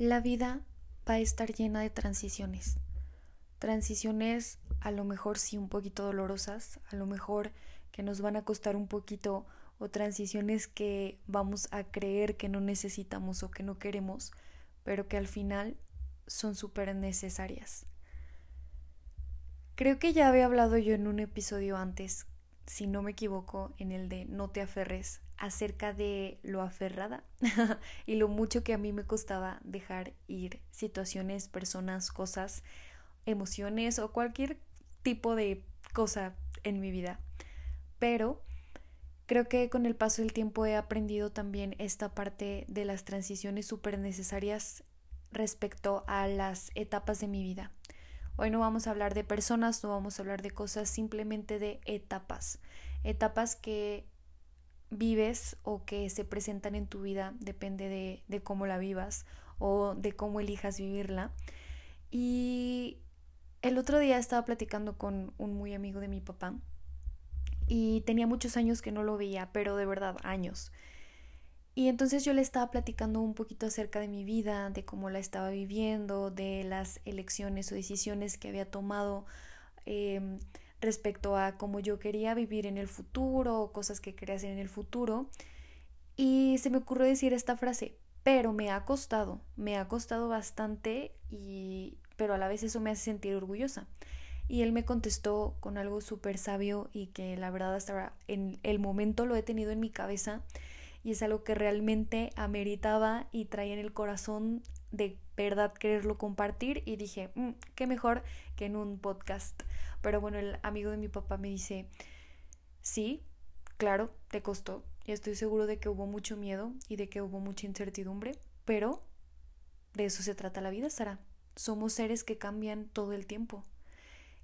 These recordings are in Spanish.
La vida va a estar llena de transiciones. Transiciones a lo mejor sí un poquito dolorosas, a lo mejor que nos van a costar un poquito o transiciones que vamos a creer que no necesitamos o que no queremos, pero que al final son súper necesarias. Creo que ya había hablado yo en un episodio antes, si no me equivoco, en el de no te aferres, acerca de lo aferrada y lo mucho que a mí me costaba dejar ir situaciones, personas, cosas, emociones o cualquier tipo de cosa en mi vida. Pero creo que con el paso del tiempo he aprendido también esta parte de las transiciones súper necesarias respecto a las etapas de mi vida. Hoy no vamos a hablar de personas, no vamos a hablar de cosas, simplemente de etapas. Etapas que vives o que se presentan en tu vida, depende de, de cómo la vivas o de cómo elijas vivirla. Y el otro día estaba platicando con un muy amigo de mi papá y tenía muchos años que no lo veía, pero de verdad años. Y entonces yo le estaba platicando un poquito acerca de mi vida, de cómo la estaba viviendo, de las elecciones o decisiones que había tomado. Eh, respecto a cómo yo quería vivir en el futuro, cosas que quería hacer en el futuro. Y se me ocurrió decir esta frase, pero me ha costado, me ha costado bastante y pero a la vez eso me hace sentir orgullosa. Y él me contestó con algo súper sabio y que la verdad hasta en el momento lo he tenido en mi cabeza y es algo que realmente ameritaba y traía en el corazón de verdad quererlo compartir y dije, mm, qué mejor que en un podcast. Pero bueno, el amigo de mi papá me dice, sí, claro, te costó y estoy seguro de que hubo mucho miedo y de que hubo mucha incertidumbre, pero de eso se trata la vida, Sara. Somos seres que cambian todo el tiempo.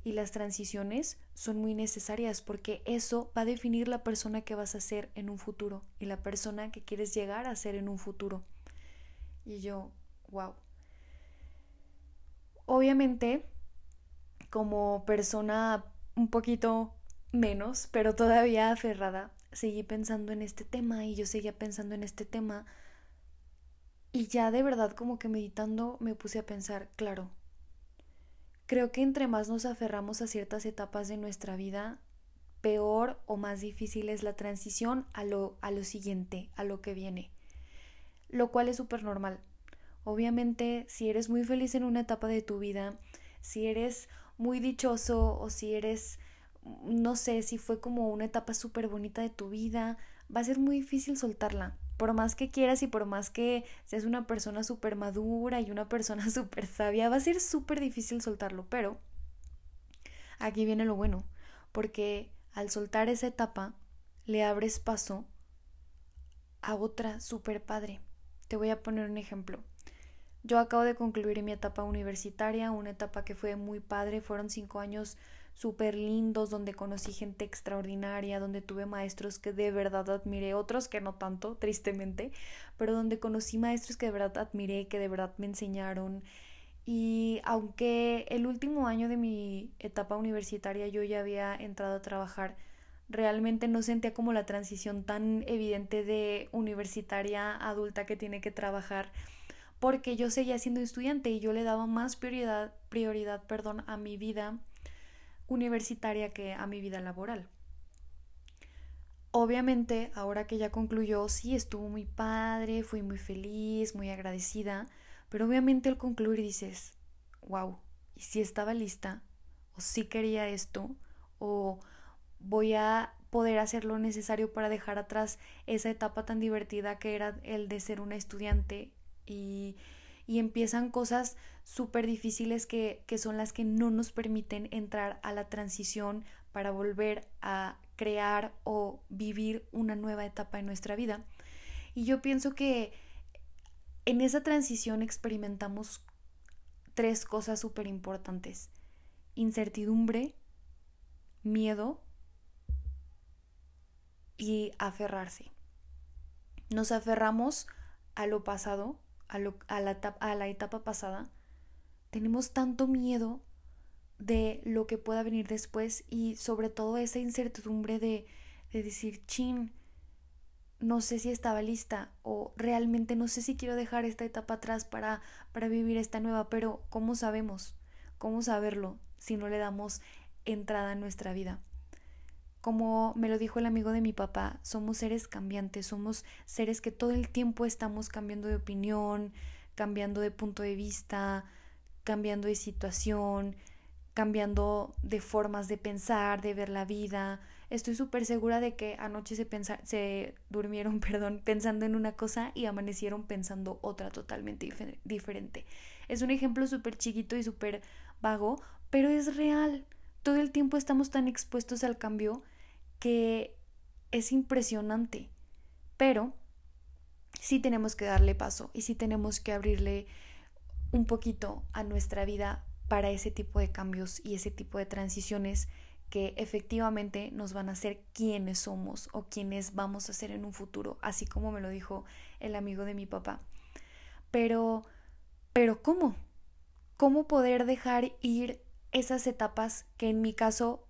Y las transiciones son muy necesarias porque eso va a definir la persona que vas a ser en un futuro y la persona que quieres llegar a ser en un futuro. Y yo, wow. Obviamente, como persona un poquito menos, pero todavía aferrada, seguí pensando en este tema y yo seguía pensando en este tema. Y ya de verdad como que meditando me puse a pensar, claro, creo que entre más nos aferramos a ciertas etapas de nuestra vida, peor o más difícil es la transición a lo, a lo siguiente, a lo que viene. Lo cual es súper normal. Obviamente, si eres muy feliz en una etapa de tu vida, si eres muy dichoso o si eres, no sé, si fue como una etapa súper bonita de tu vida, va a ser muy difícil soltarla. Por más que quieras y por más que seas una persona súper madura y una persona súper sabia, va a ser súper difícil soltarlo. Pero aquí viene lo bueno, porque al soltar esa etapa, le abres paso a otra súper padre. Te voy a poner un ejemplo. Yo acabo de concluir mi etapa universitaria, una etapa que fue muy padre, fueron cinco años súper lindos, donde conocí gente extraordinaria, donde tuve maestros que de verdad admiré, otros que no tanto, tristemente, pero donde conocí maestros que de verdad admiré, que de verdad me enseñaron. Y aunque el último año de mi etapa universitaria yo ya había entrado a trabajar, realmente no sentía como la transición tan evidente de universitaria adulta que tiene que trabajar porque yo seguía siendo estudiante y yo le daba más prioridad, prioridad perdón, a mi vida universitaria que a mi vida laboral. Obviamente, ahora que ya concluyó, sí estuvo muy padre, fui muy feliz, muy agradecida, pero obviamente al concluir dices, wow, ¿y si estaba lista? ¿O si quería esto? ¿O voy a poder hacer lo necesario para dejar atrás esa etapa tan divertida que era el de ser una estudiante y, empiezan cosas súper difíciles que, que son las que no nos permiten entrar a la transición para volver a crear o vivir una nueva etapa en nuestra vida. Y yo pienso que en esa transición experimentamos tres cosas súper importantes. Incertidumbre, miedo y aferrarse. Nos aferramos a lo pasado a, la, a la etapa pasada, tenemos tanto miedo de lo que pueda venir después y sobre todo esa incertidumbre de, de decir, chin, no sé si estaba lista o realmente no sé si quiero dejar esta etapa atrás para, para vivir esta nueva, pero ¿cómo sabemos? ¿Cómo saberlo si no le damos entrada a nuestra vida? Como me lo dijo el amigo de mi papá, somos seres cambiantes, somos seres que todo el tiempo estamos cambiando de opinión, cambiando de punto de vista, cambiando de situación, cambiando de formas de pensar, de ver la vida, estoy súper segura de que anoche se, se durmieron perdón, pensando en una cosa y amanecieron pensando otra totalmente diferente. Es un ejemplo súper chiquito y súper vago, pero es real. Todo el tiempo estamos tan expuestos al cambio que es impresionante. Pero sí tenemos que darle paso y sí tenemos que abrirle un poquito a nuestra vida para ese tipo de cambios y ese tipo de transiciones que efectivamente nos van a hacer quienes somos o quienes vamos a ser en un futuro, así como me lo dijo el amigo de mi papá. Pero, pero ¿cómo? ¿Cómo poder dejar ir esas etapas que en mi caso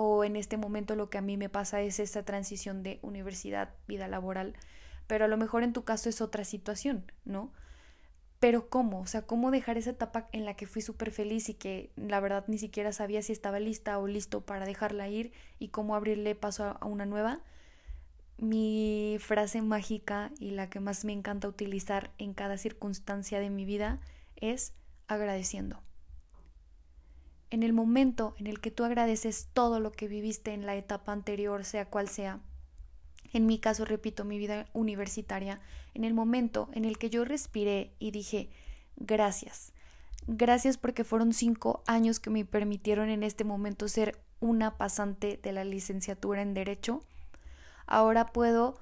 o en este momento lo que a mí me pasa es esa transición de universidad, vida laboral, pero a lo mejor en tu caso es otra situación, ¿no? Pero ¿cómo? O sea, ¿cómo dejar esa etapa en la que fui súper feliz y que la verdad ni siquiera sabía si estaba lista o listo para dejarla ir y cómo abrirle paso a una nueva? Mi frase mágica y la que más me encanta utilizar en cada circunstancia de mi vida es agradeciendo. En el momento en el que tú agradeces todo lo que viviste en la etapa anterior, sea cual sea, en mi caso, repito, mi vida universitaria, en el momento en el que yo respiré y dije, gracias, gracias porque fueron cinco años que me permitieron en este momento ser una pasante de la licenciatura en Derecho, ahora puedo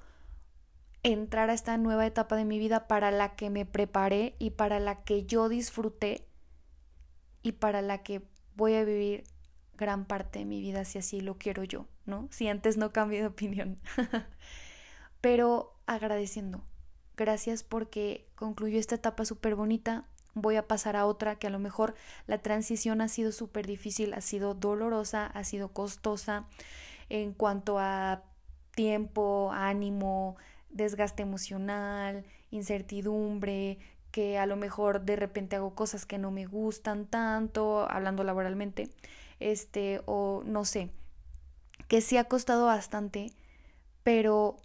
entrar a esta nueva etapa de mi vida para la que me preparé y para la que yo disfruté y para la que voy a vivir gran parte de mi vida si así lo quiero yo, ¿no? Si antes no cambié de opinión. Pero agradeciendo. Gracias porque concluyó esta etapa súper bonita. Voy a pasar a otra que a lo mejor la transición ha sido súper difícil, ha sido dolorosa, ha sido costosa en cuanto a tiempo, ánimo, desgaste emocional, incertidumbre, que a lo mejor de repente hago cosas que no me gustan tanto, hablando laboralmente, este, o no sé, que sí ha costado bastante, pero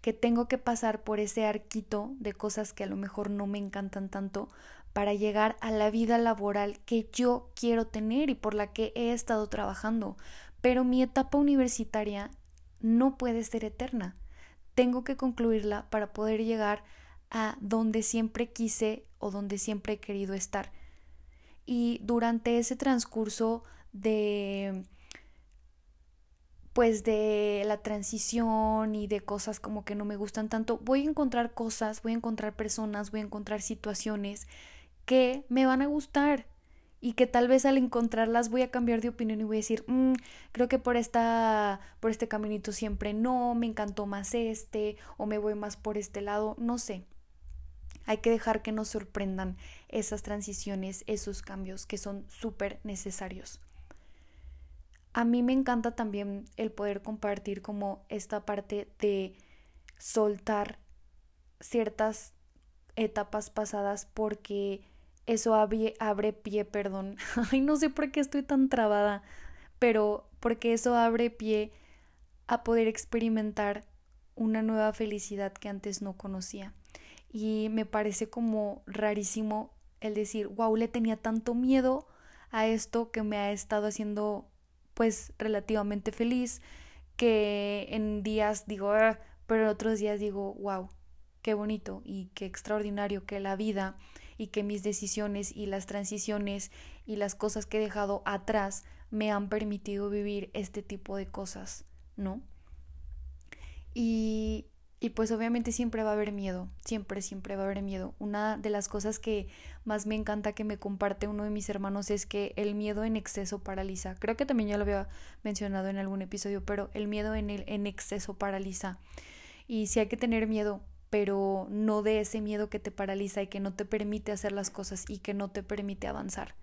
que tengo que pasar por ese arquito de cosas que a lo mejor no me encantan tanto para llegar a la vida laboral que yo quiero tener y por la que he estado trabajando. Pero mi etapa universitaria no puede ser eterna. Tengo que concluirla para poder llegar a donde siempre quise o donde siempre he querido estar. Y durante ese transcurso de pues de la transición y de cosas como que no me gustan tanto, voy a encontrar cosas, voy a encontrar personas, voy a encontrar situaciones que me van a gustar y que tal vez al encontrarlas voy a cambiar de opinión y voy a decir, mm, creo que por esta por este caminito siempre no, me encantó más este o me voy más por este lado, no sé. Hay que dejar que nos sorprendan esas transiciones, esos cambios que son súper necesarios a mí me encanta también el poder compartir como esta parte de soltar ciertas etapas pasadas porque eso abre, abre pie, perdón. Ay, no sé por qué estoy tan trabada, pero porque eso abre pie a poder experimentar una nueva felicidad que antes no conocía. Y me parece como rarísimo el decir, wow, le tenía tanto miedo a esto que me ha estado haciendo pues relativamente feliz, que en días digo, ah", pero otros días digo, wow, qué bonito y qué extraordinario que la vida y que mis decisiones y las transiciones y las cosas que he dejado atrás me han permitido vivir este tipo de cosas, ¿no? Y y pues obviamente siempre va a haber miedo, siempre, siempre va a haber miedo. Una de las cosas que más me encanta que me comparte uno de mis hermanos es que el miedo en exceso paraliza. Creo que también ya lo había mencionado en algún episodio, pero el miedo en, el, en exceso paraliza. Y sí hay que tener miedo, pero no de ese miedo que te paraliza y que no te permite hacer las cosas y que no te permite avanzar.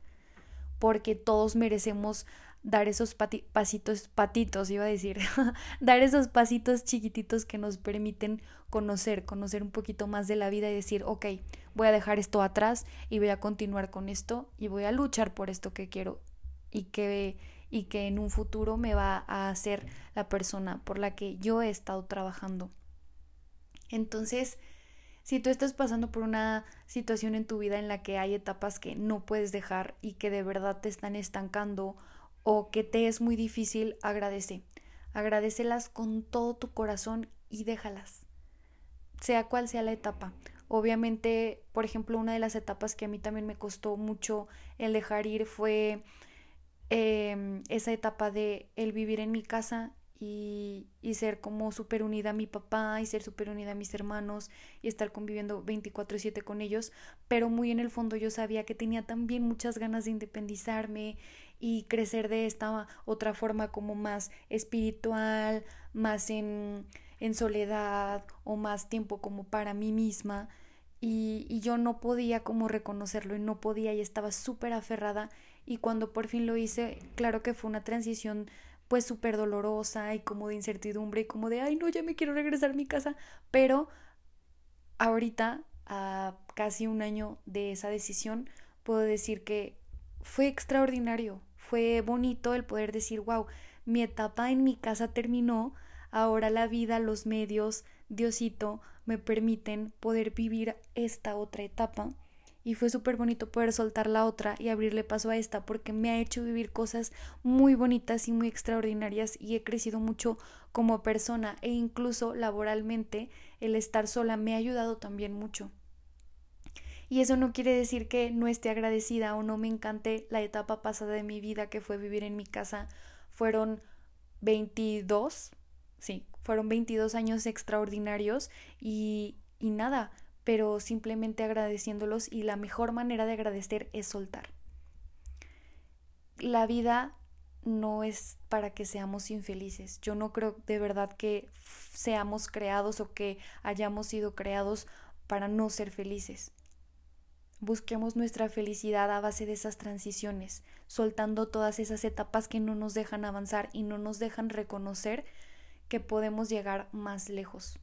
Porque todos merecemos dar esos pasitos, patitos, iba a decir, dar esos pasitos chiquititos que nos permiten conocer, conocer un poquito más de la vida y decir, ok, voy a dejar esto atrás y voy a continuar con esto y voy a luchar por esto que quiero y que, y que en un futuro me va a hacer la persona por la que yo he estado trabajando. Entonces, si tú estás pasando por una situación en tu vida en la que hay etapas que no puedes dejar y que de verdad te están estancando o que te es muy difícil, agradece. Agradecelas con todo tu corazón y déjalas. Sea cual sea la etapa. Obviamente, por ejemplo, una de las etapas que a mí también me costó mucho el dejar ir fue em, esa etapa de el vivir en mi casa y, y ser como súper unida a mi papá y ser súper unida a mis hermanos y estar conviviendo 24/7 con ellos, pero muy en el fondo yo sabía que tenía también muchas ganas de independizarme y crecer de esta otra forma como más espiritual, más en, en soledad o más tiempo como para mí misma. Y, y, yo no podía como reconocerlo y no podía y estaba súper aferrada y cuando por fin lo hice, claro que fue una transición pues súper dolorosa y como de incertidumbre y como de, ay no, ya me quiero regresar a mi casa, pero ahorita, a casi un año de esa decisión, puedo decir que fue extraordinario, fue bonito el poder decir, wow, mi etapa en mi casa terminó, ahora la vida, los medios, Diosito, me permiten poder vivir esta otra etapa y fue súper bonito poder soltar la otra y abrirle paso a esta porque me ha hecho vivir cosas muy bonitas y muy extraordinarias y he crecido mucho como persona e incluso laboralmente el estar sola me ha ayudado también mucho. Y eso no quiere decir que no esté agradecida o no me encante la etapa pasada de mi vida que fue vivir en mi casa. Fueron 22, sí, fueron 22 años extraordinarios y, y nada, pero simplemente agradeciéndolos y la mejor manera de agradecer es soltar. La vida no es para que seamos infelices. Yo no creo de verdad que seamos creados o que hayamos sido creados para no ser felices. Busquemos nuestra felicidad a base de esas transiciones, soltando todas esas etapas que no nos dejan avanzar y no nos dejan reconocer que podemos llegar más lejos.